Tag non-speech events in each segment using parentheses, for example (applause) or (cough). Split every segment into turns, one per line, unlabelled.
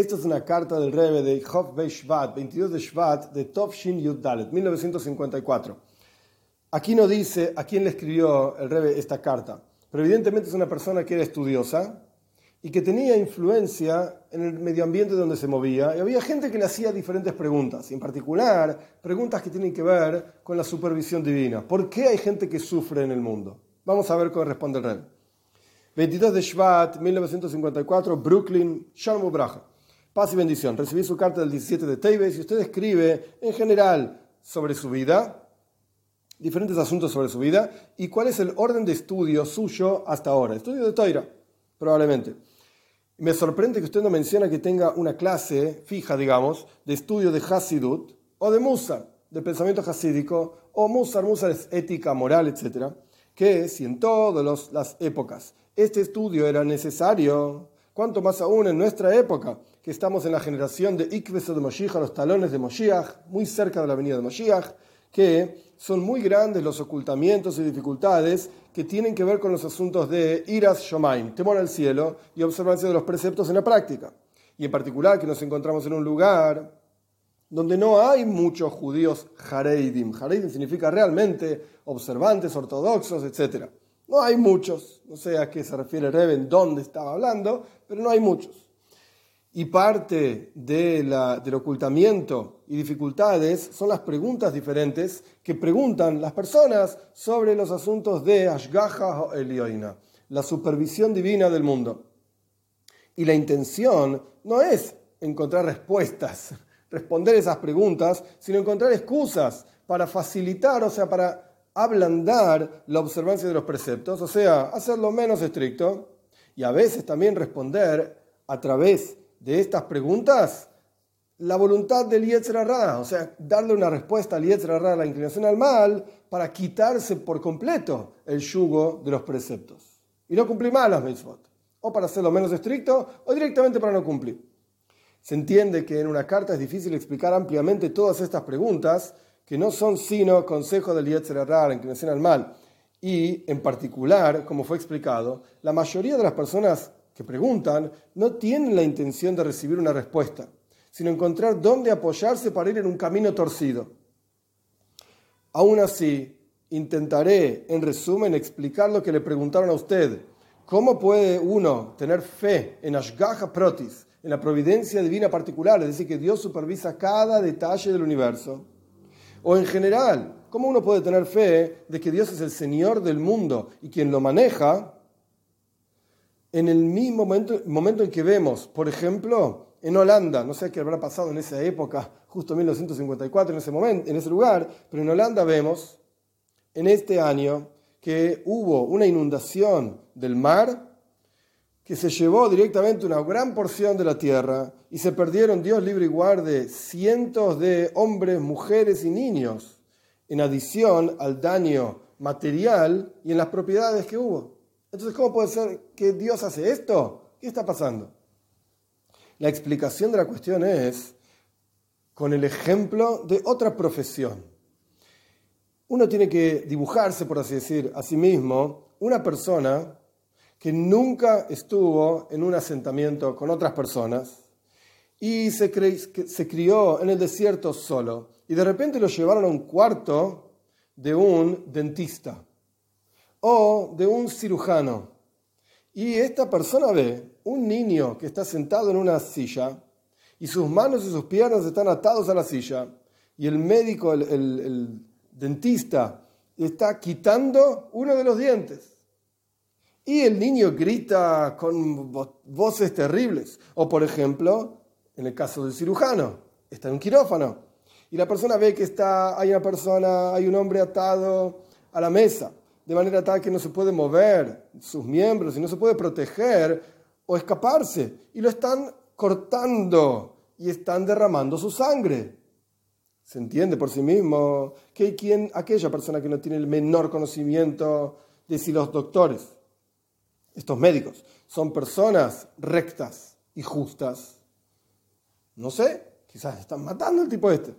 Esta es una carta del Rebbe de Chof Shvat, 22 de Shvat, de Tov Shin Yud Dalet, 1954. Aquí no dice a quién le escribió el Rebbe esta carta, pero evidentemente es una persona que era estudiosa y que tenía influencia en el medio ambiente donde se movía, y había gente que le hacía diferentes preguntas, y en particular preguntas que tienen que ver con la supervisión divina. ¿Por qué hay gente que sufre en el mundo? Vamos a ver cómo responde el Rebbe. 22 de Shvat, 1954, Brooklyn, Shalom Braja. Paz y bendición. Recibí su carta del 17 de Teibes y usted escribe en general sobre su vida, diferentes asuntos sobre su vida y cuál es el orden de estudio suyo hasta ahora. Estudio de Toira, probablemente. Me sorprende que usted no menciona que tenga una clase fija, digamos, de estudio de Hasidut o de Musar, de pensamiento hasídico, o Musar, Musar es ética, moral, etc. Que si en todas las épocas este estudio era necesario, cuanto más aún en nuestra época, que estamos en la generación de Ikveso de Moshiach, los talones de Moshiach, muy cerca de la avenida de Moshiach, que son muy grandes los ocultamientos y dificultades que tienen que ver con los asuntos de iras shomaim, temor al cielo y observancia de los preceptos en la práctica. Y en particular que nos encontramos en un lugar donde no hay muchos judíos hareidim. Hareidim significa realmente observantes, ortodoxos, etc. No hay muchos, no sé a qué se refiere Reven, dónde estaba hablando, pero no hay muchos. Y parte de del ocultamiento y dificultades son las preguntas diferentes que preguntan las personas sobre los asuntos de Ashgaha o Elioina, la supervisión divina del mundo. Y la intención no es encontrar respuestas, (laughs) responder esas preguntas, sino encontrar excusas para facilitar, o sea, para ablandar la observancia de los preceptos, o sea, hacerlo menos estricto y a veces también responder a través de estas preguntas la voluntad del Yetzirah, o sea, darle una respuesta al Yetzirah, la inclinación al mal, para quitarse por completo el yugo de los preceptos. Y no cumplir más las mitzvot. O para hacerlo menos estricto, o directamente para no cumplir. Se entiende que en una carta es difícil explicar ampliamente todas estas preguntas, que no son sino consejos del Yetzirah, la inclinación al mal. Y, en particular, como fue explicado, la mayoría de las personas que preguntan no tienen la intención de recibir una respuesta, sino encontrar dónde apoyarse para ir en un camino torcido. Aún así, intentaré, en resumen, explicar lo que le preguntaron a usted. ¿Cómo puede uno tener fe en Ashgaha Protis, en la providencia divina particular, es decir, que Dios supervisa cada detalle del universo? O en general, ¿cómo uno puede tener fe de que Dios es el Señor del mundo y quien lo maneja en el mismo momento, momento en que vemos, por ejemplo, en Holanda, no sé qué habrá pasado en esa época, justo en 1954, en ese momento, en ese lugar, pero en Holanda vemos en este año que hubo una inundación del mar que se llevó directamente una gran porción de la tierra y se perdieron, Dios libre y guarde, cientos de hombres, mujeres y niños, en adición al daño material y en las propiedades que hubo. Entonces, ¿cómo puede ser que Dios hace esto? ¿Qué está pasando? La explicación de la cuestión es con el ejemplo de otra profesión. Uno tiene que dibujarse, por así decir, a sí mismo una persona que nunca estuvo en un asentamiento con otras personas y se, se crió en el desierto solo y de repente lo llevaron a un cuarto de un dentista o de un cirujano. Y esta persona ve un niño que está sentado en una silla y sus manos y sus piernas están atados a la silla y el médico, el, dentista, está quitando uno de los dientes. Y el niño grita con voces terribles. O por ejemplo, en el caso del cirujano, está en un quirófano. Y la persona ve que está, hay una persona, hay un hombre atado a la mesa de manera tal que no se puede mover sus miembros y no se puede proteger o escaparse. Y lo están cortando y están derramando su sangre. Se entiende por sí mismo que quien, aquella persona que no tiene el menor conocimiento de si los doctores, estos médicos, son personas rectas y justas. No sé, quizás están matando al tipo este.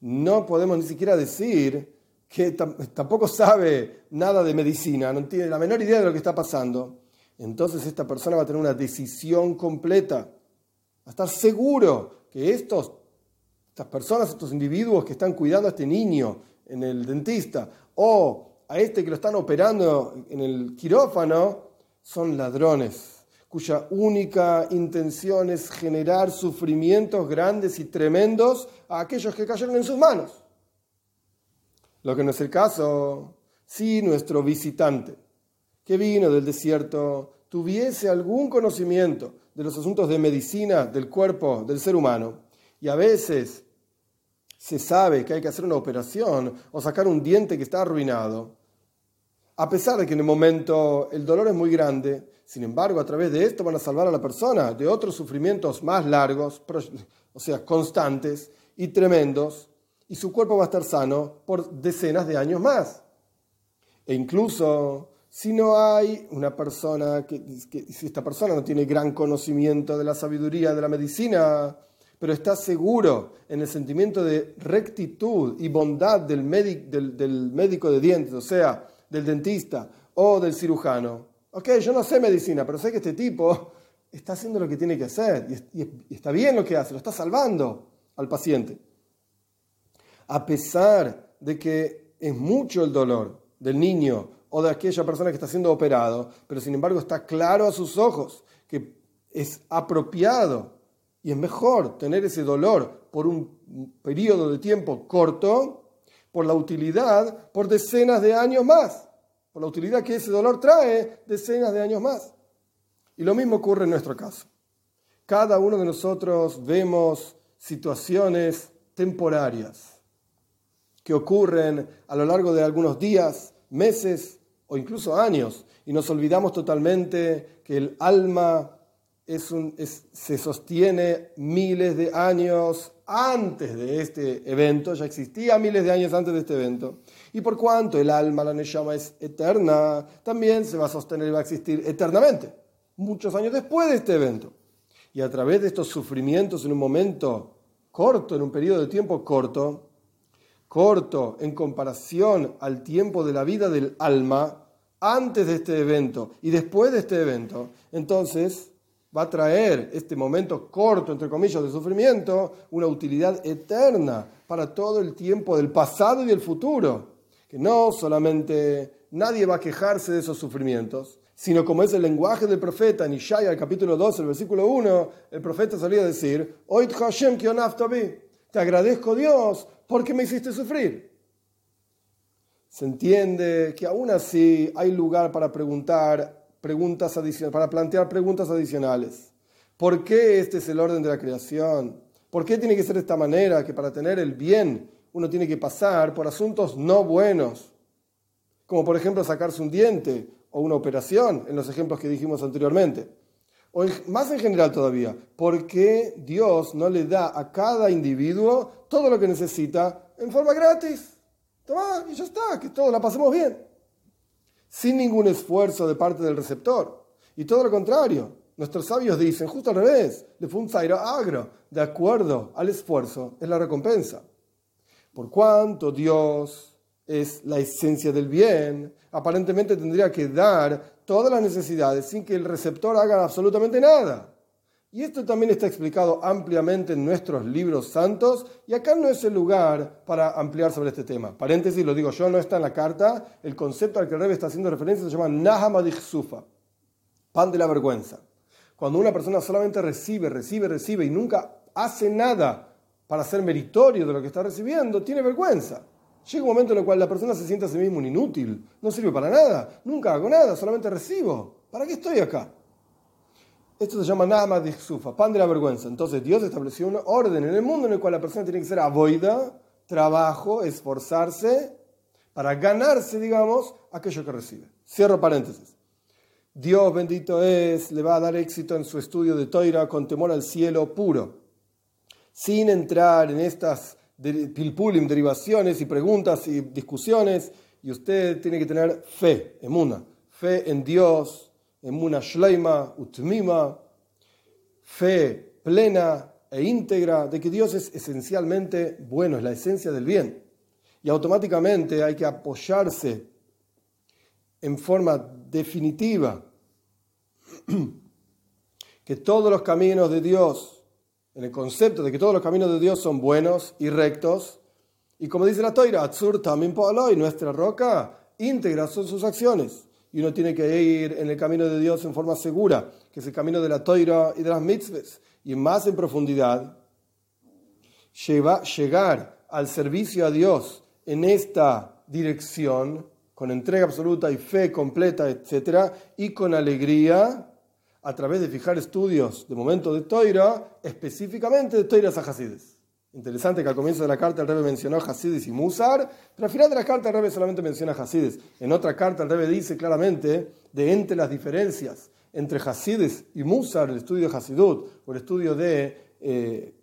No podemos ni siquiera decir que tampoco sabe nada de medicina, no tiene la menor idea de lo que está pasando, entonces esta persona va a tener una decisión completa a estar seguro que estos, estas personas, estos individuos que están cuidando a este niño en el dentista o a este que lo están operando en el quirófano, son ladrones, cuya única intención es generar sufrimientos grandes y tremendos a aquellos que cayeron en sus manos. Lo que no es el caso, si nuestro visitante que vino del desierto tuviese algún conocimiento de los asuntos de medicina del cuerpo del ser humano, y a veces se sabe que hay que hacer una operación o sacar un diente que está arruinado, a pesar de que en el momento el dolor es muy grande, sin embargo, a través de esto van a salvar a la persona de otros sufrimientos más largos, o sea, constantes y tremendos, y su cuerpo va a estar sano por decenas de años más. E incluso si no hay una persona, que, si esta persona no tiene gran conocimiento de la sabiduría de la medicina, pero está seguro en el sentimiento de rectitud y bondad del, del, del médico de dientes, o sea, del dentista o del cirujano, ok, yo no sé medicina, pero sé que este tipo (laughs) está haciendo lo que tiene que hacer y, está bien lo que hace, lo está salvando al paciente. A pesar de que es mucho el dolor del niño o de aquella persona que está siendo operado, pero sin embargo está claro a sus ojos que es apropiado y es mejor tener ese dolor por un periodo de tiempo corto, por la utilidad, por decenas de años más, por la utilidad que ese dolor trae decenas de años más. Y lo mismo ocurre en nuestro caso. Cada uno de nosotros vemos situaciones temporarias que ocurren a lo largo de algunos días, meses o incluso años, y nos olvidamos totalmente que el alma se sostiene miles de años antes de este evento, ya existía miles de años antes de este evento. Y por cuanto el alma, la Neshama, es eterna, también se va a sostener y va a existir eternamente, muchos años después de este evento. Y a través de estos sufrimientos en un momento corto, en un periodo de tiempo corto, corto en comparación al tiempo de la vida del alma, antes de este evento y después de este evento, entonces va a traer este momento corto, entre comillas, de sufrimiento, una utilidad eterna para todo el tiempo del pasado y del futuro. Que no solamente nadie va a quejarse de esos sufrimientos, sino como es el lenguaje del profeta en Ishaya, el capítulo 12, el versículo 1, el profeta salía a decir, Hashem te agradezco Dios porque me hiciste sufrir. Se entiende que aún así hay lugar para preguntar preguntas adicionales, para plantear preguntas adicionales. ¿Por qué este es el orden de la creación? ¿Por qué tiene que ser de esta manera que para tener el bien uno tiene que pasar por asuntos no buenos? Como por ejemplo sacarse un diente o una operación, en los ejemplos que dijimos anteriormente. O más en general todavía, ¿por qué Dios no le da a cada individuo todo lo que necesita en forma gratis? Toma, y ya está, que todos la pasemos bien sin ningún esfuerzo de parte del receptor. Y todo lo contrario, nuestros sabios dicen, justo al revés, le fue un zairo agro, de acuerdo al esfuerzo, es la recompensa. Por cuanto Dios es la esencia del bien, aparentemente tendría que dar todas las necesidades sin que el receptor haga absolutamente nada. Y esto también está explicado ampliamente en nuestros libros santos y acá no es el lugar para ampliar sobre este tema. Paréntesis, lo digo yo, no está en la carta. El concepto al que el Rebbe está haciendo referencia se llama Nahamadich Sufa, pan de la vergüenza. Cuando una persona solamente recibe, recibe, recibe y nunca hace nada para ser meritorio de lo que está recibiendo, tiene vergüenza. Llega un momento en el cual la persona se siente a sí mismo un inútil, no sirve para nada, nunca hago nada, solamente recibo. ¿Para qué estoy acá? Esto se llama nada de Sufa, pan de la vergüenza. Entonces Dios estableció un orden en el mundo en el cual la persona tiene que ser avoida, trabajo, esforzarse para ganarse, digamos, aquello que recibe. Cierro paréntesis. Dios bendito es, le va a dar éxito en su estudio de Toira con temor al cielo puro, sin entrar en estas pilpulim, derivaciones y preguntas y discusiones. Y usted tiene que tener fe, emuna, fe en Dios, emuna shleima, utmima, fe plena e íntegra de que Dios es esencialmente bueno, es la esencia del bien. Y automáticamente hay que apoyarse en forma definitiva (clears throat) que todos los caminos de Dios en el concepto de que todos los caminos de Dios son buenos y rectos. Y como dice la Toira, Atzur también y nuestra roca, íntegra son sus acciones. Y uno tiene que ir en el camino de Dios en forma segura, que es el camino de la Toira y de las mitzvahs. Y más en profundidad, llegar al servicio a Dios en esta dirección, con entrega absoluta y fe completa, etc., y con alegría, a través de fijar estudios de momento de Toira, específicamente de Toiras a. Interesante que al comienzo de la carta el Rebbe mencionó Hasides y Musar, pero al final de la carta el Rebbe solamente menciona Hasides. En otra carta el Rebbe dice claramente de entre las diferencias entre Hasides y Musar, el estudio de Hasidut o el estudio de eh,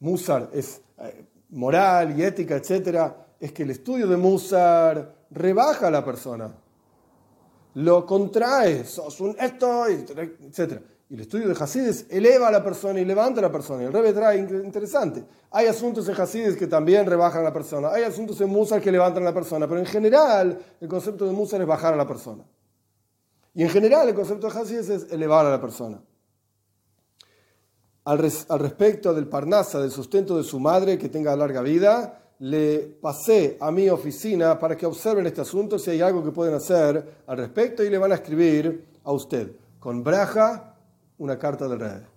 Musar es eh, moral y ética, etc., es que el estudio de Musar rebaja a la persona lo contrae, sos un esto, etc. El estudio de Hasides eleva a la persona y levanta a la persona. El Rebbe trae interesante. Hay asuntos en Hasides que también rebajan a la persona. Hay asuntos en Musar que levantan a la persona. Pero en general, el concepto de Musar es bajar a la persona. Y en general, el concepto de Hasides es elevar a la persona. Al, al respecto del Parnasa, del sustento de su madre, que tenga larga vida, le pasé a mi oficina para que observen este asunto, si hay algo que pueden hacer al respecto, y le van a escribir a usted, con braja, una carta del rey.